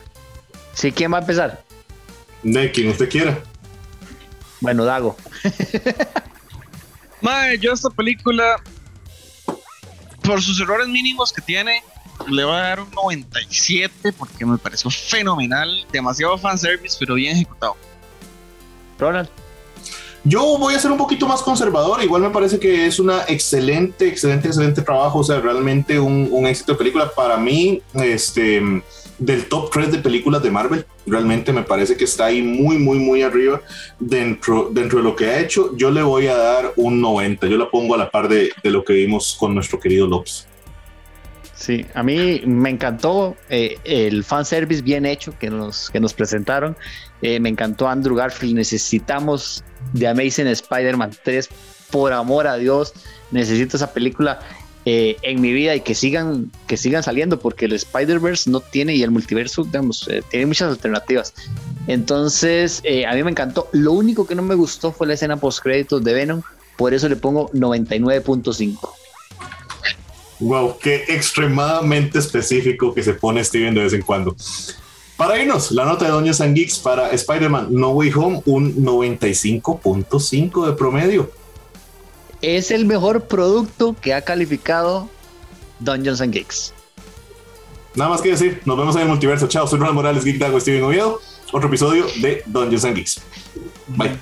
Sí, ¿quién va a empezar? De quien usted quiera. Bueno, Dago. Madre, yo esta película, por sus errores mínimos que tiene, le voy a dar un 97 porque me pareció fenomenal. Demasiado fanservice, pero bien ejecutado. Ronald. Yo voy a ser un poquito más conservador. Igual me parece que es una excelente, excelente, excelente trabajo. O sea, realmente un, un éxito de película. Para mí, este del top 3 de películas de Marvel. Realmente me parece que está ahí muy, muy, muy arriba dentro, dentro de lo que ha hecho. Yo le voy a dar un 90. Yo la pongo a la par de, lo que vimos con nuestro querido Lopes. Sí, a mí me encantó eh, el fanservice bien hecho que nos, que nos presentaron. Eh, me encantó Andrew Garfield. Necesitamos de Amazing Spider-Man 3. Por amor a Dios, necesito esa película. Eh, en mi vida y que sigan, que sigan saliendo, porque el Spider-Verse no tiene y el multiverso, digamos, eh, tiene muchas alternativas. Entonces, eh, a mí me encantó. Lo único que no me gustó fue la escena post créditos de Venom, por eso le pongo 99.5. Wow, qué extremadamente específico que se pone Steven de vez en cuando. Para irnos, la nota de Doña San Geeks para Spider-Man No Way Home, un 95.5 de promedio es el mejor producto que ha calificado Dungeons and Geeks. Nada más que decir, nos vemos en el multiverso. Chao, soy Ronald Morales, Geek Dago, Steven Oviedo. Otro episodio de Dungeons and Geeks. Bye.